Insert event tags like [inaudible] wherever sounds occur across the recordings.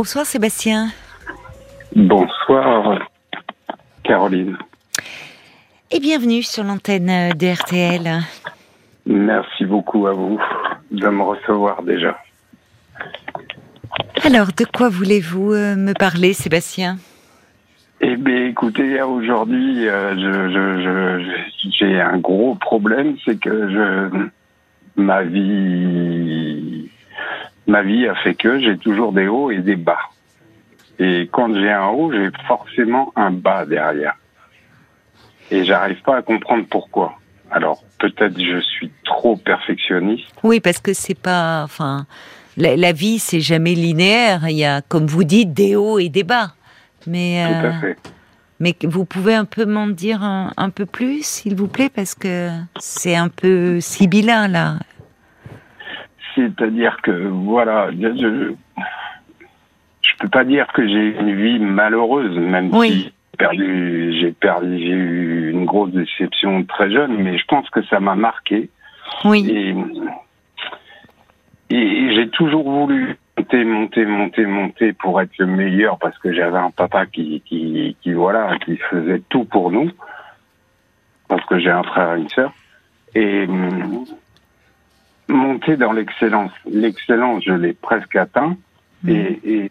Bonsoir Sébastien. Bonsoir Caroline. Et bienvenue sur l'antenne de RTL. Merci beaucoup à vous de me recevoir déjà. Alors, de quoi voulez-vous euh, me parler, Sébastien? Eh bien, écoutez, aujourd'hui, euh, j'ai un gros problème, c'est que je, ma vie, ma vie a fait que j'ai toujours des hauts et des bas. Et quand j'ai un haut, j'ai forcément un bas derrière. Et j'arrive pas à comprendre pourquoi. Alors peut-être je suis trop perfectionniste. Oui, parce que c'est pas, enfin, la, vie c'est jamais linéaire. Il y a, comme vous dites, des hauts et des bas. Mais Tout à euh, fait. Mais vous pouvez un peu m'en dire un, peu plus, s'il vous plaît, parce que c'est un peu sibyllin là. C'est-à-dire que voilà, je, je peux pas dire que j'ai une vie malheureuse, même si perdu, j'ai perdu, j'ai eu une grosse déception très jeune, mais je pense que ça m'a marqué. Oui. Et, et j'ai toujours voulu monter, monter, monter, monter pour être le meilleur parce que j'avais un papa qui, qui, qui, voilà, qui faisait tout pour nous. Parce que j'ai un frère et une sœur. Et monter dans l'excellence. L'excellence, je l'ai presque atteint. Mm. Et,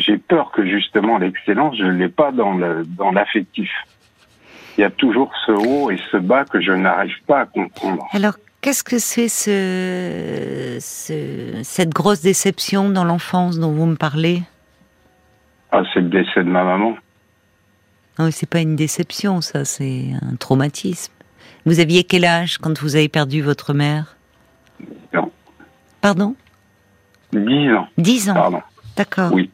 j'ai peur que justement l'excellence, je ne l'ai pas dans l'affectif. Dans Il y a toujours ce haut et ce bas que je n'arrive pas à comprendre. Alors, qu'est-ce que c'est ce, ce, cette grosse déception dans l'enfance dont vous me parlez? Ah, c'est le décès de ma maman. Non, c'est pas une déception, ça, c'est un traumatisme. Vous aviez quel âge quand vous avez perdu votre mère? Pardon? Dix ans. Dix ans. Pardon. D'accord. Oui.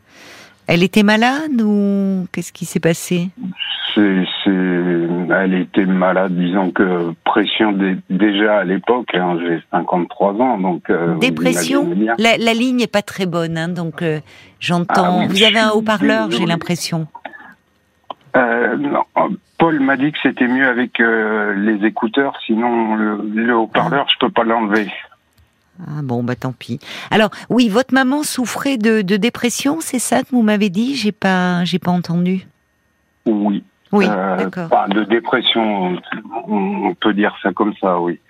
Elle était malade ou qu'est-ce qui s'est passé? C'est, Elle était malade, disons que pression déjà à l'époque, hein, j'ai 53 ans, donc... Euh, Dépression? la, la, ligne n'est pas très bonne, hein, donc euh, j'entends... Ah vous avez un haut-parleur, j'ai l'impression. Euh, non. Paul m'a dit que c'était mieux avec les écouteurs, sinon le, haut-parleur, je peux pas l'enlever. Ah bon, bah tant pis. Alors, oui, votre maman souffrait de, dépression, c'est ça que vous m'avez dit? J'ai pas, j'ai pas entendu. Oui. Oui, euh, d'accord. de dépression, on peut dire ça comme ça, oui.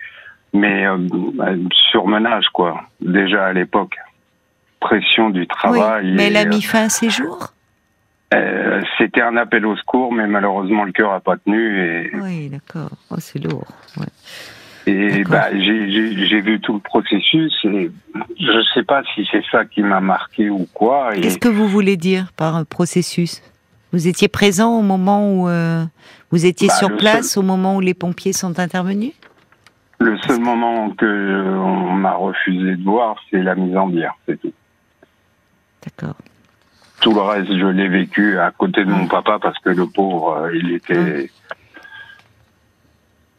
Mais euh, surmenage, quoi. Déjà à l'époque. Pression du travail. Oui, mais elle a mis fin à ses jours? euh, C'était un appel au secours, mais malheureusement le cœur a pas tenu. Et... Oui, d'accord. Oh, c'est lourd. Ouais. Et bah, j'ai vu tout le processus et je ne sais pas si c'est ça qui m'a marqué ou quoi. Qu'est-ce que vous voulez dire par processus? Vous étiez présent au moment où euh, vous étiez bah, sur place, au moment où les pompiers sont intervenus? Le seul moment que on m'a refusé de voir, c'est la mise en bière, c'est tout. D'accord. Tout le reste, je l'ai vécu à côté de mon papa parce que le pauvre, euh, il était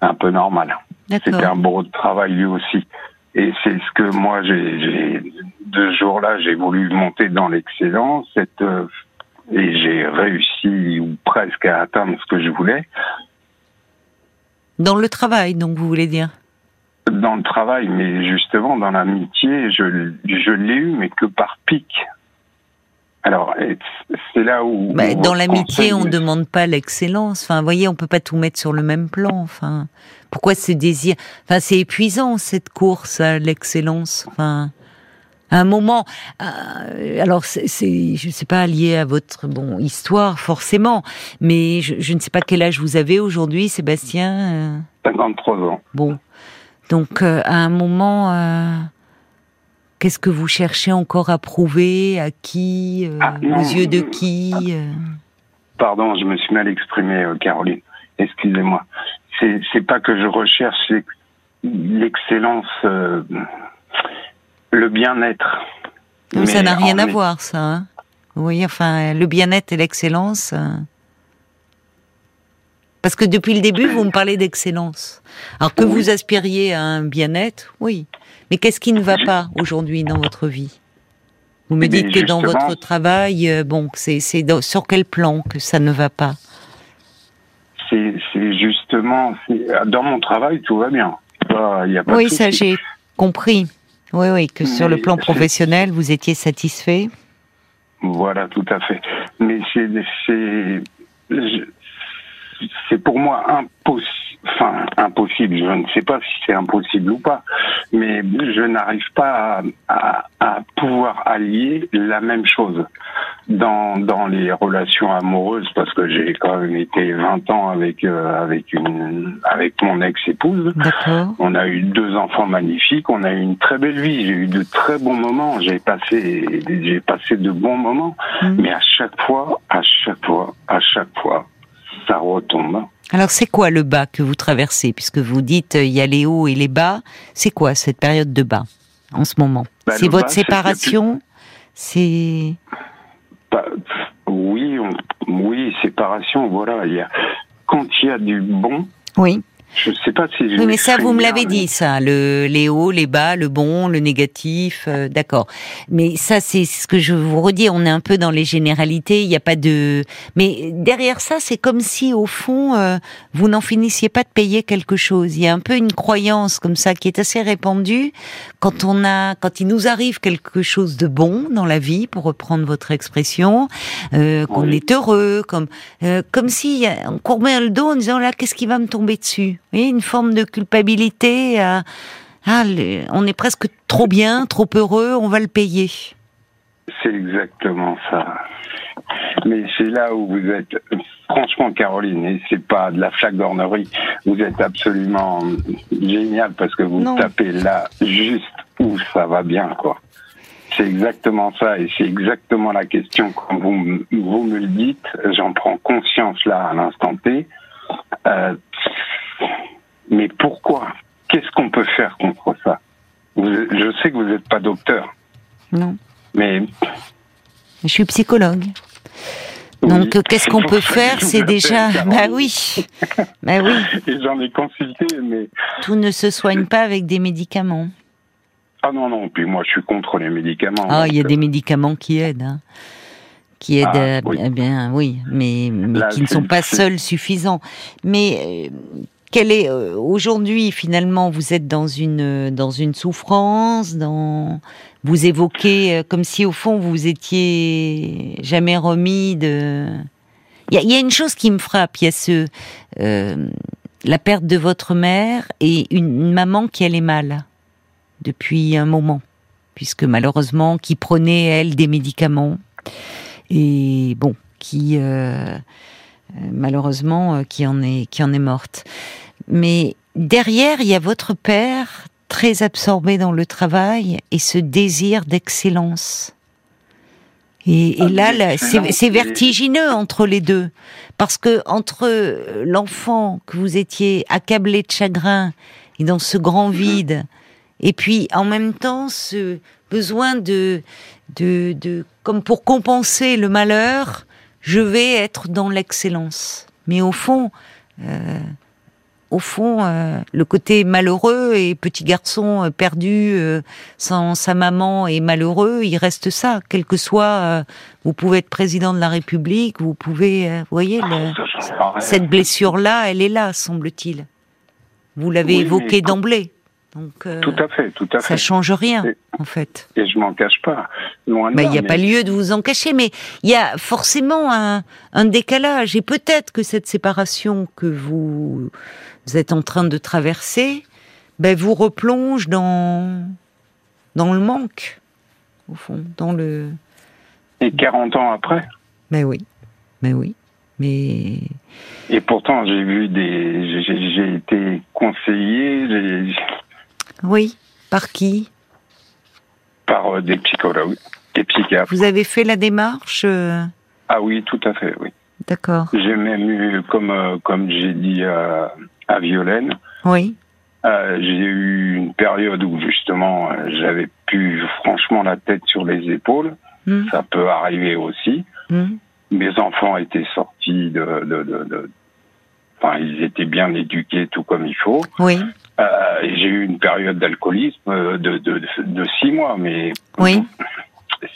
un peu normal. C'était un beau travail lui aussi. Et c'est ce que moi, j'ai, de ce jour-là, j'ai voulu monter dans l'excellence euh, et j'ai réussi ou presque à atteindre ce que je voulais. Dans le travail, donc, vous voulez dire? Dans le travail, mais justement, dans l'amitié, je, je l'ai eu, mais que par pic. Alors, c'est là où. Bah, dans l'amitié, on ne demande pas l'excellence. Enfin, vous voyez, on peut pas tout mettre sur le même plan. Enfin, pourquoi ce désir Enfin, c'est épuisant cette course à l'excellence. Enfin, à un moment. Euh, alors, c'est, je sais pas lié à votre bon histoire forcément, mais je, ne sais pas quel âge vous avez aujourd'hui, Sébastien. 53 euh. ans. Bon, donc euh, à un moment Qu'est-ce que vous cherchez encore à prouver? À qui? Euh, ah, Aux yeux de qui? Euh Pardon, je me suis mal exprimé, euh, Caroline. Excusez-moi. C'est, c'est pas que je recherche l'excellence, le bien-être. Ça n'a rien à voir, ça. Hein oui, enfin, le bien-être et l'excellence. Parce que depuis le début, vous me parlez d'excellence. Alors que vous aspiriez à un bien-être, oui. Mais qu'est-ce qui ne va pas aujourd'hui dans votre vie? Vous me dites que dans votre travail, euh, bon, c'est sur quel plan que ça ne va pas? C'est justement, dans mon travail, tout va bien. y a pas oui, ça j'ai compris. Oui, oui, que sur le plan professionnel, vous étiez satisfait? Voilà, tout à fait. Mais c'est pour moi impossible. Enfin, impossible. Je ne sais pas si c'est impossible ou pas, mais je n'arrive pas à, à, pouvoir allier la même chose dans dans les relations amoureuses parce que j'ai quand même été 20 ans avec euh, avec une avec mon ex-épouse. On a eu deux enfants magnifiques. On a eu une très belle vie. J'ai eu de très bons moments. J'ai passé j'ai passé de bons moments. Mm. Mais à chaque fois, à chaque fois, à chaque fois, ça retombe. Alors c'est quoi le bas que vous traversez? Puisque vous dites euh, il y a les hauts et les bas, c'est quoi cette période de bas en ce moment? Bah, C'est votre séparation? C'est... oui, oui, séparation, voilà. Il y a... Quand il y a du bon, oui. Je sais pas si. Oui, mais ça, vous me l'avez dit, ça, le les hauts, les bas, le bon, le négatif, euh, d'accord. Mais ça, c'est ce que je vous redis. On est un peu dans les généralités. Il n'y a pas de. Mais derrière ça, c'est comme si, au fond, euh, vous n'en finissiez pas de payer quelque chose. Il y a un peu une croyance comme ça qui est assez répandue quand on a, quand il nous arrive quelque chose de bon dans la vie, pour reprendre votre expression, euh, qu'on est heureux, comme comme si on courbait le dos en disant là, qu'est-ce qui va me tomber dessus? Oui, une forme de culpabilité. ah, on est presque trop bien, trop heureux, on va le payer. C'est exactement ça. Mais c'est là où vous êtes, franchement, Caroline, et c'est pas de la flagornerie, vous êtes absolument génial parce que vous tapez là juste où ça va bien, quoi. C'est exactement ça, et c'est exactement la question quand vous, vous me le dites. J'en prends conscience là à l'instant T. Euh, mais pourquoi? Qu'est-ce qu'on peut faire contre ça? Je sais que vous n'êtes pas docteur. Non. Mais. Je suis psychologue. Donc, qu'est-ce qu'on peut faire? C'est déjà. Bah oui. Bah oui. [laughs] Et j'en ai consulté, mais. Tout ne se soigne pas avec des médicaments. Ah non, non. Puis moi, je suis contre les médicaments. Ah, il y a des médicaments qui aident. Hein. Qui aident, ah, oui. Eh bien, oui, mais, mais qui ne sont pas seuls suffisants. Mais euh, quelle est euh, aujourd'hui finalement vous êtes dans une dans une souffrance, dans vous évoquez euh, comme si au fond vous étiez jamais remis de. Il y a, une chose qui me frappe, il y a ce euh, la perte de votre mère et une, maman qui allait mal depuis un moment, puisque malheureusement qui prenait elle des médicaments et bon qui malheureusement qui en est qui en est morte. Mais derrière, il y a votre père très absorbé dans le travail et ce désir d'excellence. Et, ah, là, c'est vertigineux entre les deux, parce que entre l'enfant que vous étiez accablé de chagrin et dans ce grand vide, et puis en même temps ce besoin de, de, de comme pour compenser le malheur, je vais être dans l'excellence. Mais au fond, euh, au fond, euh, le côté malheureux et petit garçon euh, perdu euh, sans sa maman et malheureux, il reste ça. Quel que soit, vous pouvez être président de la République, vous pouvez, vous voyez, cette blessure-là, elle est là, semble-t-il. Vous l'avez évoqué d'emblée. Donc, tout à fait, tout à fait. Ça change rien, en fait. Et je m'en cache pas. Il n'y a pas lieu de vous en cacher, mais il y a forcément un, un décalage. Et peut-être que cette séparation que vous vous êtes en train de traverser, ben vous replonge dans dans le manque, au fond, dans le. Et 40 ans après. Mais ben oui, mais ben oui, mais. Et pourtant, j'ai vu des, j'ai été conseillé. Oui, par qui? Par euh, des psychologues, des psychiatres. Vous avez fait la démarche euh? Ah oui, tout à fait, oui. D'accord. J'ai même eu, comme euh, comme j'ai dit à Violaine. Oui. Euh, j'ai eu une période où justement j'avais plus franchement la tête sur les épaules. Hmm. Ça peut arriver aussi. Hmm. Mes enfants étaient sortis de, de, de, enfin ils étaient bien éduqués tout comme il faut. Oui. Euh, j'ai eu une période d'alcoolisme de, de, de, six mois, mais oui.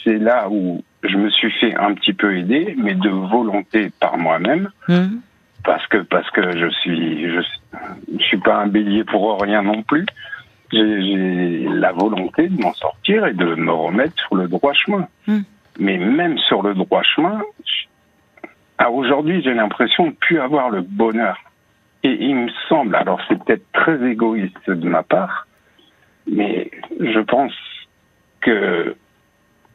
c'est là où je me suis fait un petit peu aider, mais de volonté par moi-même. Hmm parce que parce que je suis je, suis pas un bélier pour rien non plus. J'ai la volonté de m'en sortir et de me remettre sur le droit chemin. Hmm. Mais même sur le droit chemin, à aujourd'hui, j'ai l'impression de plus avoir le bonheur. Et il me semble, alors c'est peut-être très égoïste de ma part, mais je pense que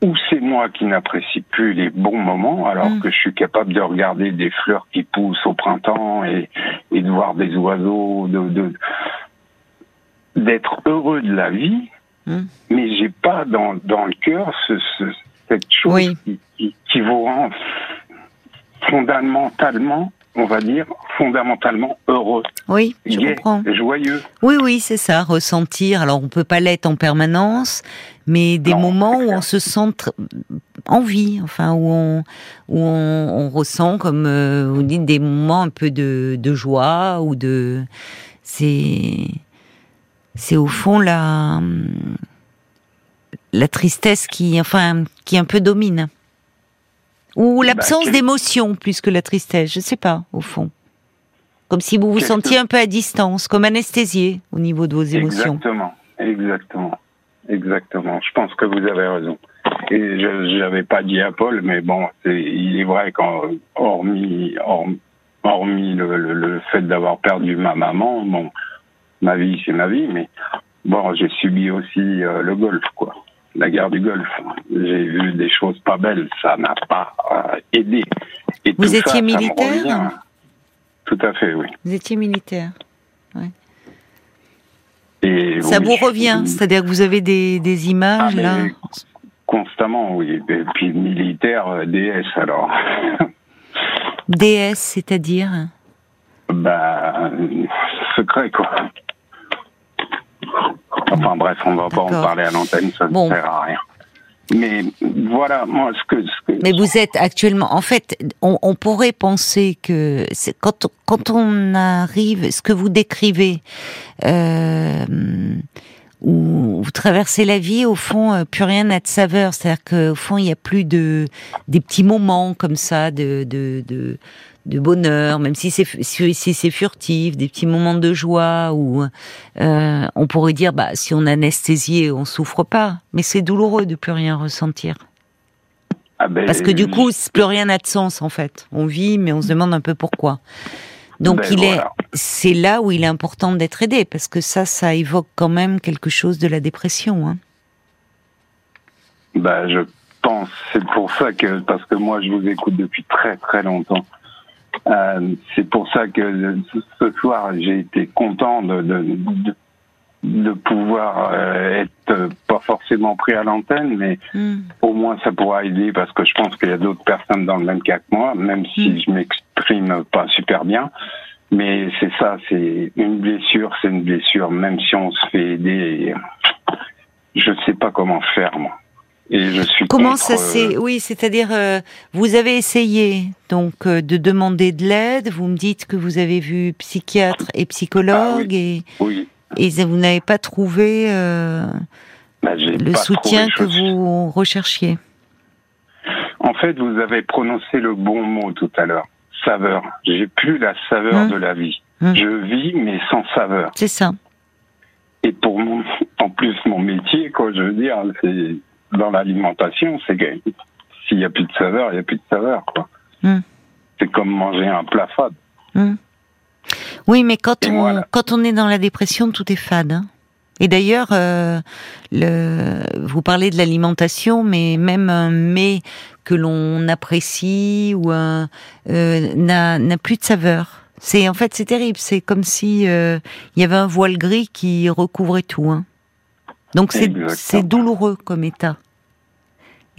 ou c'est moi qui n'apprécie plus les bons moments, alors mm. que je suis capable de regarder des fleurs qui poussent au printemps et, et de voir des oiseaux, de d'être heureux de la vie, mm. mais j'ai pas dans, dans le cœur ce, cette chose qui, qui, qui, vous rend fondamentalement on va dire, fondamentalement heureux. Oui, je comprends. Joyeux. Oui, oui, c'est ça, ressentir. Alors, on peut pas l'être en permanence, mais des moments où on se sent en vie, enfin, où on, où on, ressent, comme euh, vous dites, des moments un peu de, de joie ou de. C'est. C'est au fond la. La tristesse qui, enfin, qui un peu domine. Ou bah, l'absence d'émotion plus que la tristesse, je sais pas, au fond. Comme si vous vous sentiez un peu à distance, comme anesthésié au niveau de vos émotions. Exactement, exactement, exactement. Je pense que vous avez raison. Et je n'avais pas dit à Paul, mais bon, il est vrai qu'hormis hormis, le, fait d'avoir perdu ma maman, bon, ma vie c'est ma vie, mais bon, j'ai subi aussi euh, le golf, quoi la guerre du Golfe. J'ai vu des choses pas belles, ça n'a pas euh, aidé. vous étiez militaire Tout à fait, oui. Vous étiez militaire, oui. Et ça vous revient, c'est-à-dire que vous avez des, des images ah, là Constamment, oui. Et puis militaire, euh, DS alors. DS, c'est-à-dire Bah, secret quoi. Enfin bref, on va pas en parler à l'antenne, ça ne sert à rien. Mais voilà, moi, ce que, Mais vous êtes actuellement, en fait, on, pourrait penser que quand quand on arrive, ce que vous décrivez, euh, où vous traversez la vie, au fond, euh, plus rien n'a de saveur. C'est-à-dire qu'au fond, il n'y a plus de des petits moments comme ça de de, de de bonheur, même si c'est si c'est furtif, des petits moments de joie où euh, on pourrait dire bah si on anesthésié, on souffre pas, mais c'est douloureux de plus rien ressentir. Ah ben, Parce que du coup, plus rien n'a de sens en fait. On vit, mais on se demande un peu pourquoi. Donc ben, il est, c'est là où il est important d'être aidé parce que ça, ça évoque quand même quelque chose de la dépression. Hein. Ben, je pense, c'est pour ça que parce que moi je vous écoute depuis très très longtemps euh, c'est pour ça que ce soir, j'ai été content de, de, de, pouvoir euh, être pas forcément pris à l'antenne, mais hmm. au moins ça pourra aider parce que je pense qu'il y a d'autres personnes dans le même cas que moi, même si hmm. je m'exprime pas super bien. Mais c'est ça, c'est une blessure, c'est une blessure, même si on se fait aider. Je sais pas comment faire, moi. Et je suis Comment ça c'est euh, Oui, c'est-à-dire, euh, vous avez essayé donc euh, de demander de l'aide. Vous me dites que vous avez vu psychiatre et psychologue et et vous n'avez pas trouvé bah, le soutien que vous recherchiez. En fait, vous avez prononcé le bon mot tout à l'heure. Saveur. J'ai plus la saveur hum. de la vie. Hum. Je vis mais sans saveur. C'est ça. Et pour mon, en plus mon métier, quoi, je veux dire, c'est dans l'alimentation, c'est que s'il n'y a plus de saveur, il n'y a plus de saveur. Hmm. C'est comme manger un plat fade. Hmm. Oui, mais quand on, quand on est dans la dépression, tout est fade. Hein. Et d'ailleurs, euh, vous parlez de l'alimentation, mais même un mets que l'on apprécie ou un euh, n'a plus de saveur. C'est en fait c'est terrible. C'est comme si euh, il y avait un voile gris qui recouvrait tout. Hein. Donc c'est douloureux comme état.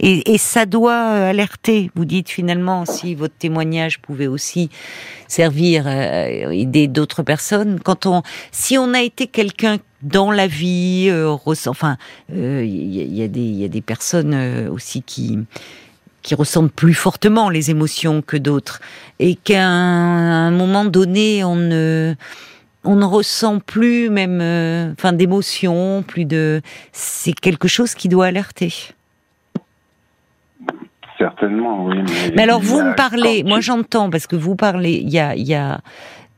Et, et, ça doit euh, alerter. Vous dites finalement si votre témoignage pouvait aussi servir à euh, aider d'autres personnes. Quand on, si on a été quelqu'un dans la vie, euh, enfin, il euh, y, y, a des, y a des personnes aussi qui qui ressentent plus fortement les émotions que d'autres, et qu'à un, un, moment donné, on ne on ne ressent plus même, euh, enfin, d'émotion, plus de. C'est quelque chose qui doit alerter. Certainement, oui. Mais, alors, vous me parlez, moi j'entends, parce que vous parlez, il y a, y a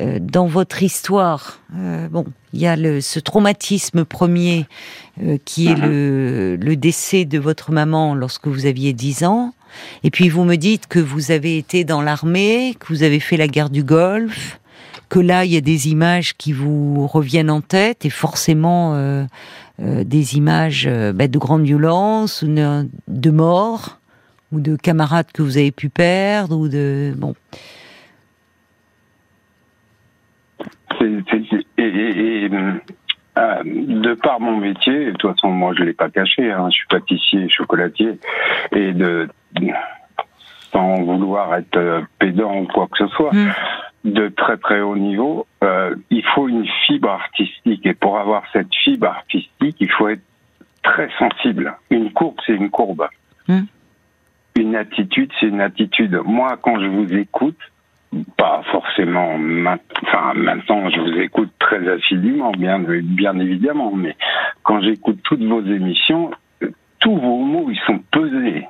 euh, dans votre histoire, euh, bon, il y a le, ce traumatisme premier euh, qui est le, le décès de votre maman lorsque vous aviez 10 ans. Et puis vous me dites que vous avez été dans l'armée, que vous avez fait la guerre du Golfe, que là il y a des images qui vous reviennent en tête et forcément euh, euh, des images euh, bah, de grande violence, ou de, mort, ou de camarades que vous avez pu perdre, ou de bon. Et, et- et, euh, de par mon métier, de toute façon, moi je l'ai pas caché, hein, je suis pâtissier, chocolatier, et de sans vouloir être pédant ou quoi que ce soit, Mm. De très très haut niveau, euh, il faut une fibre artistique, et pour avoir cette fibre artistique, il faut être très sensible. Une courbe, c'est une courbe. Mm. Une attitude, c'est une attitude. Moi, quand je vous écoute, pas forcément enfin maintenant je vous écoute très assidûment bien bien évidemment mais quand j'écoute toutes vos émissions tous vos mots ils sont pesés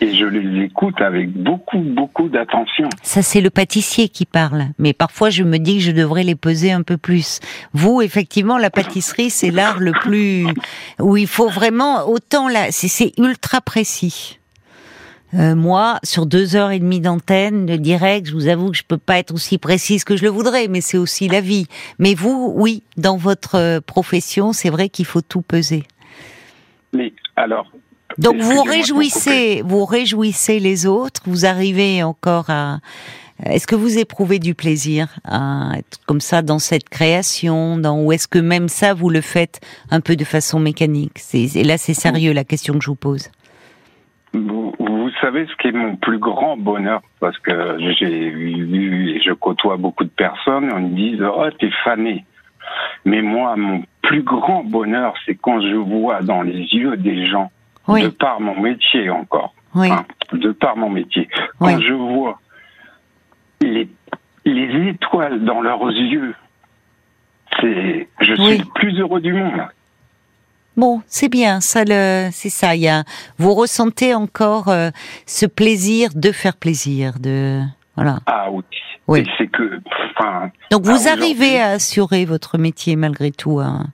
et je les écoute avec beaucoup beaucoup d'attention Ça, c'est le pâtissier qui parle. Mais parfois, je me dis que je devrais les peser un peu plus. Vous, effectivement, la pâtisserie, c'est l'art le plus où il faut vraiment autant là. C'est ultra précis. Euh, moi, sur deux heures et demie d'antenne de direct, je vous avoue que je peux pas être aussi précise que je le voudrais, mais c'est aussi la vie. Mais vous, oui, dans votre euh, profession, c'est vrai qu'il faut tout peser. mais alors Donc vous réjouissez, vous réjouissez les autres, vous arrivez encore à. Est-ce que vous éprouvez du plaisir à être comme ça dans cette création, dans ou est-ce que même ça vous le faites un peu de façon mécanique? Et là c'est sérieux la question que je vous pose. Vous, vous savez ce qui est mon plus grand bonheur? Parce que j'ai vu et je côtoie beaucoup de personnes on me dit oh t'es fané mais moi mon plus grand bonheur c'est quand je vois dans les yeux des gens Oui, de par mon métier encore oui, hein, de par mon métier quand je vois les les étoiles dans leurs yeux c'est je suis le plus heureux du monde Bon, c'est bien, ça le, c'est ça. Y a, vous ressentez encore euh, ce plaisir de faire plaisir, de voilà. ah oui, Oui. C'est que enfin Donc vous arrivez à assurer votre métier malgré tout. hein.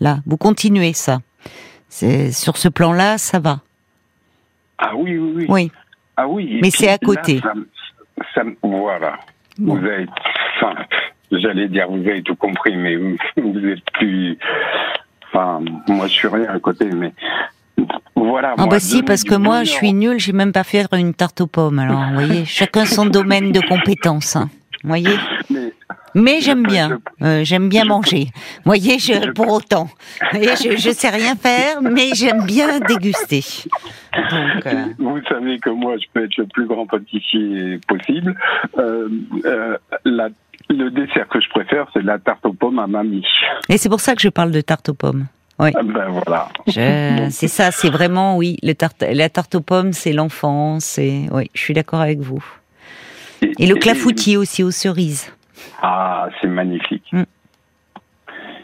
Là, vous continuez ça. C'est sur ce plan-là, ça va. ah oui oui oui Oui. Ah oui. Mais c'est à là, côté. ça ça voilà. Bon. Vous avez, enfin, j'allais dire vous avez tout compris, mais vous, vous êtes plus. Enfin, moi je suis rien à côté, mais voilà. Ah moi, bah si, parce que moi, je suis nulle, j'ai même pas fait une tarte aux pommes. Alors, vous voyez, [laughs] chacun son domaine de compétence. hein. Vous voyez? Mais, j'aime bien, euh, j'aime bien manger. Vous voyez, je, pour autant. Voyez, je, je sais rien faire, mais j'aime bien déguster. Donc, euh, Vous savez que moi, je peux être le plus grand pâtissier possible. Euh, la- le dessert que je préfère, c'est la tarte aux pommes à mamie. et c'est pour ça que je parle de tarte aux pommes. Ah Ben voilà. Je- C'est ça, c'est vraiment, oui, le tarte, la tarte aux pommes, c'est l'enfance. C'est, oui, je suis d'accord avec vous. Et le clafoutis aussi aux cerises. Ah, c'est magnifique. Mm.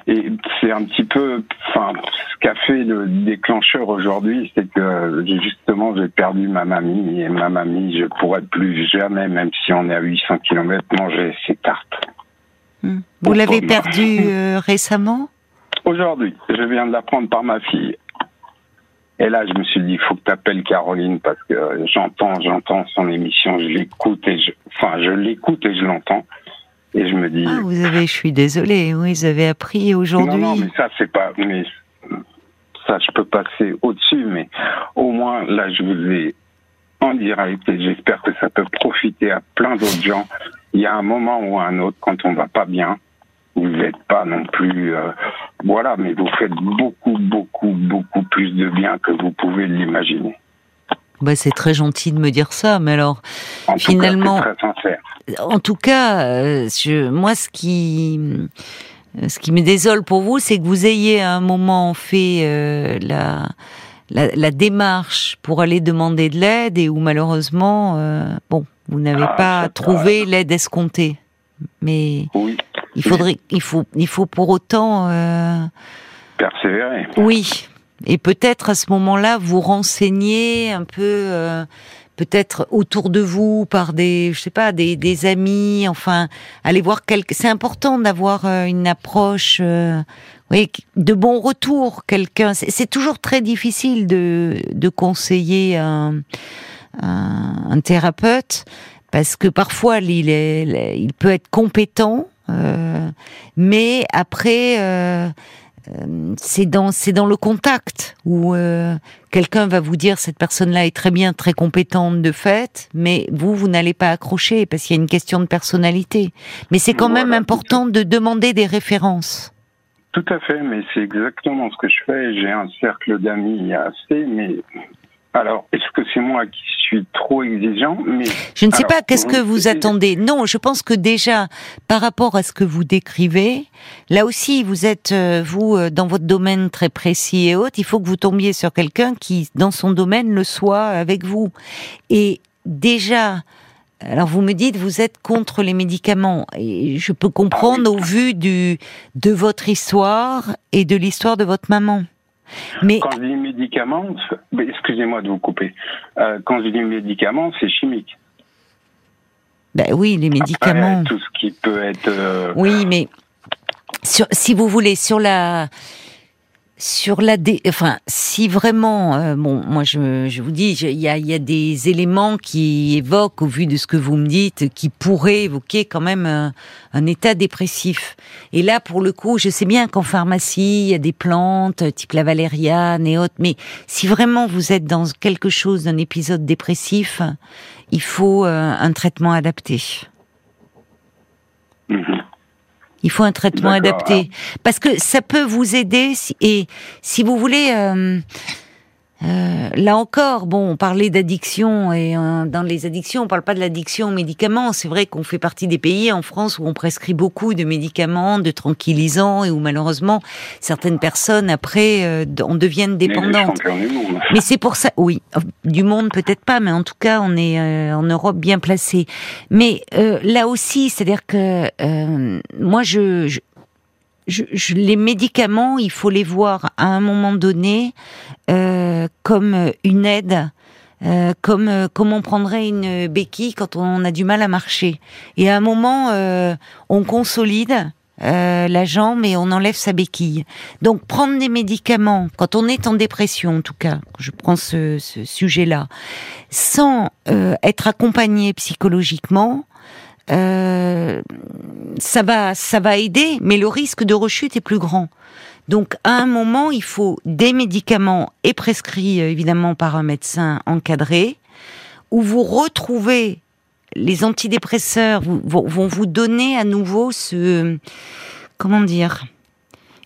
Et c'est un petit peu, enfin, ce qu'a fait le déclencheur aujourd'hui, c'est que justement j'ai perdu ma mamie et ma mamie, je pourrais plus jamais, même si on est à 800 km, manger ces tartes. Hmm. Vous l'avez pommes. perdu euh, récemment? Aujourd'hui, je viens de l'apprendre par ma fille. Et là, je me suis dit, il faut que tu appelles Caroline parce que j'entends, j'entends son émission, je l'écoute et je, enfin, je l'écoute et je l'entends. Et je me dis, Ah, vous avez, je suis désolée, oui, vous avez appris Non, aujourd'hui. non, mais ça, c'est pas. Mais ça, je peux passer au-dessus, mais au moins, là, je vous ai en direct et j'espère que ça peut profiter à plein d'autres gens. Il y a un moment ou un autre, quand on va pas bien, vous n'êtes pas non plus. euh, voilà, mais vous faites beaucoup, beaucoup, beaucoup plus de bien que vous pouvez l'imaginer. Bah, c'est très gentil de me dire ça, mais alors, En Finalement- tout cas, en tout cas, euh, je, moi, ce qui, euh, ce qui me désole pour vous, c'est que vous ayez à un moment fait euh, la, la, la démarche pour aller demander de l'aide et où malheureusement, euh, bon, vous n'avez Ah, pas trouvé l'aide escomptée. Mais Oui, il faudrait, il faut, il faut pour autant, persévérer. oui, et peut-être à ce moment-là vous renseigner un peu, euh, peut-être autour de vous par des, je sais pas, des, des amis. Enfin, aller voir quelqu'un. C'est important d'avoir euh, une approche, euh, oui, de bon retour. Quelqu'un. C'est toujours très difficile de, de conseiller un, un, un thérapeute parce que parfois il, est, il peut être compétent, euh, mais après euh, c'est dans c'est dans le contact où euh, quelqu'un va vous dire cette personne-là est très bien, très compétente de fait, mais vous vous n'allez pas accrocher parce qu'il y a une question de personnalité. Mais c'est quand même important de demander des références. Tout à fait, mais c'est exactement ce que je fais. J'ai un cercle d'amis assez, mais alors, est-ce que c'est moi qui suis trop exigeant mais Je ne sais pas, qu'est-ce que vous attendez? Non, je pense que déjà, par rapport à ce que vous décrivez, là aussi, vous êtes, euh, vous, euh, dans votre domaine très précis et haute, il faut que vous tombiez sur quelqu'un qui, dans son domaine, le soit avec vous. Et déjà, alors vous me dites, vous êtes contre les médicaments, et je peux comprendre ah au vu du, de votre histoire et de l'histoire de votre maman. Mais quand je dis médicaments, excusez-moi de vous couper. Euh, quand je dis médicaments, c'est chimique. Ben oui, les médicaments. tout ce qui peut être. Euh, oui, mais sur, si vous voulez, sur la sur la dé... enfin si vraiment euh, bon moi je, je vous dis il y a, y a des éléments qui évoquent au vu de ce que vous me dites qui pourraient évoquer quand même un, état dépressif et là pour le coup je sais bien qu'en pharmacie il y a des plantes type la valériane et autres mais si vraiment vous êtes dans quelque chose d'un épisode dépressif il faut euh, un traitement adapté mm-hmm. Il faut un traitement adapté parce que ça peut vous aider et si vous voulez. Euh, euh, là encore, bon, on parlait d'addiction et euh, dans les addictions, on parle pas de l'addiction aux médicaments. C'est vrai qu'on fait partie des pays en France où on prescrit beaucoup de médicaments, de tranquillisants et où malheureusement certaines personnes après euh, en deviennent dépendantes. Mais c'est pour ça, oui, du monde peut-être pas, mais en tout cas on est en Europe bien placé. Mais là aussi, c'est-à-dire que moi je, je je, les médicaments, il faut les voir à un moment donné euh, comme une aide. Euh, comme euh, comme on prendrait une béquille quand on a du mal à marcher. Et à un moment, on consolide la jambe et on enlève sa béquille. Donc prendre des médicaments quand on est en dépression, en tout cas, je prends ce, ce sujet-là, sans être accompagné psychologiquement, euh, ça va, ça va aider, mais le risque de rechute est plus grand. Donc, à un moment, il faut des médicaments et prescrits euh, évidemment par un médecin encadré, où vous retrouvez les antidépresseurs vont vous donner à nouveau ce, comment dire,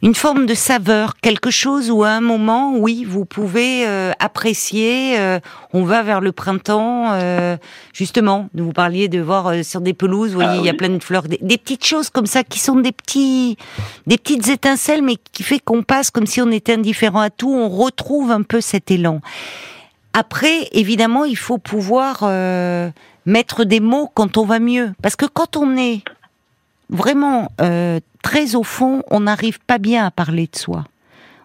une forme de saveur, quelque chose où à un moment, oui, vous pouvez euh, apprécier. Euh, on va vers le printemps, euh, justement. Vous parliez de voir sur des pelouses, vous voyez, ah il y a plein de fleurs, des, petites choses comme ça qui sont des petits, des petites étincelles, mais qui fait qu'on passe comme si on était indifférent à tout. On retrouve un peu cet élan. Après, évidemment, il faut pouvoir mettre des mots quand on va mieux, parce que quand on est vraiment euh, très au fond, on n'arrive pas bien à parler de soi.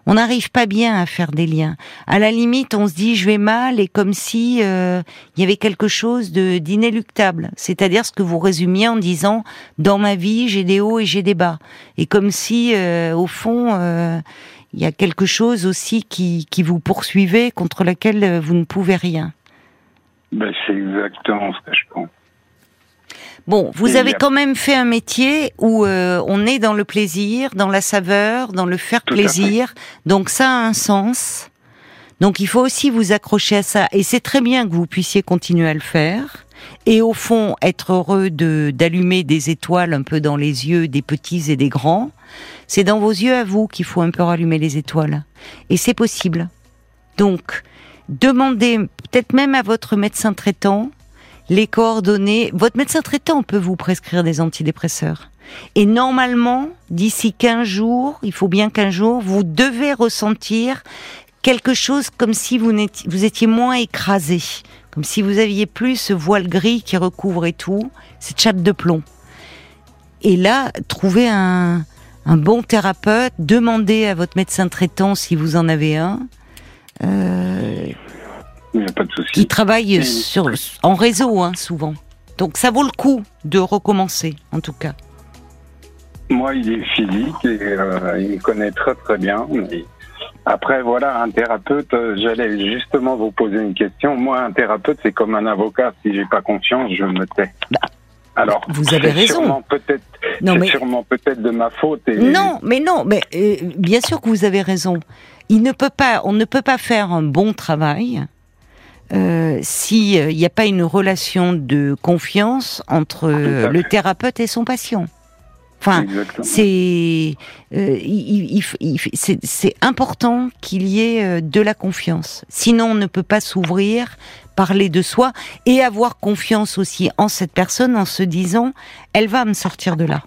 On n'arrive pas bien à faire des liens. À la limite, on se dit je vais mal et comme si euh, il y avait quelque chose de d'inéluctable. C'est-à-dire ce que vous résumiez en disant dans ma vie j'ai des hauts et j'ai des bas. Et comme si euh, au fond il y a quelque chose aussi qui, qui vous poursuivait contre lequel vous ne pouvez rien. Ben, c'est exactement ce que je pense. Bon, vous avez quand même fait un métier où euh, on est dans le plaisir, dans la saveur, dans le faire plaisir. Donc ça a un sens. Donc il faut aussi vous accrocher à ça. Et c'est très bien que vous puissiez continuer à le faire. Et au fond, être heureux de d'allumer des étoiles un peu dans les yeux des petits et des grands. C'est dans vos yeux à vous qu'il faut un peu rallumer les étoiles. Et c'est possible. Donc, demandez peut-être même à votre médecin traitant les coordonnées. Votre médecin traitant peut vous prescrire des antidépresseurs. Et normalement, d'ici 15 jours, il faut bien 15 jours, vous devez ressentir quelque chose comme si vous étiez, vous étiez moins écrasé, comme si vous aviez plus ce voile gris qui recouvrait tout, cette chape de plomb. Et là, trouvez un, un bon thérapeute, demandez à votre médecin traitant si vous en avez un, euh, Il n'y a pas de souci. qui travaillent Et- sur, en réseau, hein, souvent. Donc ça vaut le coup de recommencer, en tout cas. Moi, il est physique et euh, il me connaît très très bien. mais Après, voilà, un thérapeute, euh, j'allais justement vous poser une question. Moi, un thérapeute, c'est comme un avocat. Si j'ai pas confiance, je me tais. Alors, Bah, vous avez raison. peut-être, c'est mais sûrement peut-être de ma faute. Et Non, mais non, mais euh, bien sûr que vous avez raison. Il ne peut pas, on ne peut pas faire un bon travail euh, si il n'y a pas une relation de confiance entre euh, Tout à le thérapeute et son patient. Enfin, c'est euh, c'est important qu'il y ait euh, de la confiance. Sinon, on ne peut pas s'ouvrir, parler de soi et avoir confiance aussi en cette personne en se disant, elle va me sortir de là.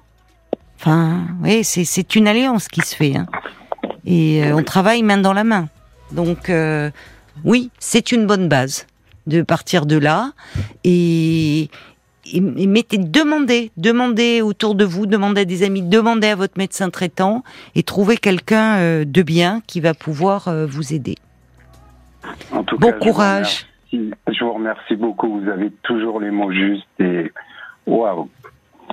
Enfin, oui, c'est c'est une alliance qui se fait. hein. Et euh, on travaille main dans la main. Donc, euh, oui, c'est une bonne base de partir de là et, et, et mettez, demandez, demandez autour de vous, demandez à des amis, demandez à votre médecin traitant et trouvez quelqu'un euh, de bien qui va pouvoir euh, vous aider. En tout Bon cas, je vous courage. remercie. Je vous remercie beaucoup. Vous avez toujours les mots justes et waouh,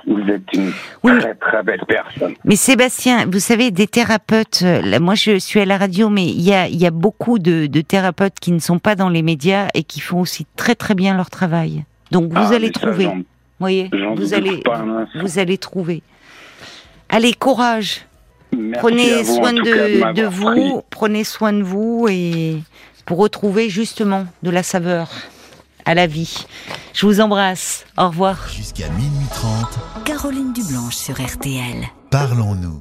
vous êtes une Oui. très très belle personne. Mais Sébastien, vous savez, des thérapeutes, euh, moi je suis à la radio, mais il y a, il y a beaucoup de, de thérapeutes qui ne sont pas dans les médias et qui font aussi très très bien leur travail. Donc vous Ah, allez ça, trouver, vous voyez, vous allez, pas instant. vous allez trouver. Allez, courage. Merci Prenez vous, soin de, vous, pris. prenez soin de vous et pour retrouver justement de la saveur à la vie. Je vous embrasse. Au revoir. Jusqu'à minuit 30, Caroline Dublanche sur RTL. parlons-nous.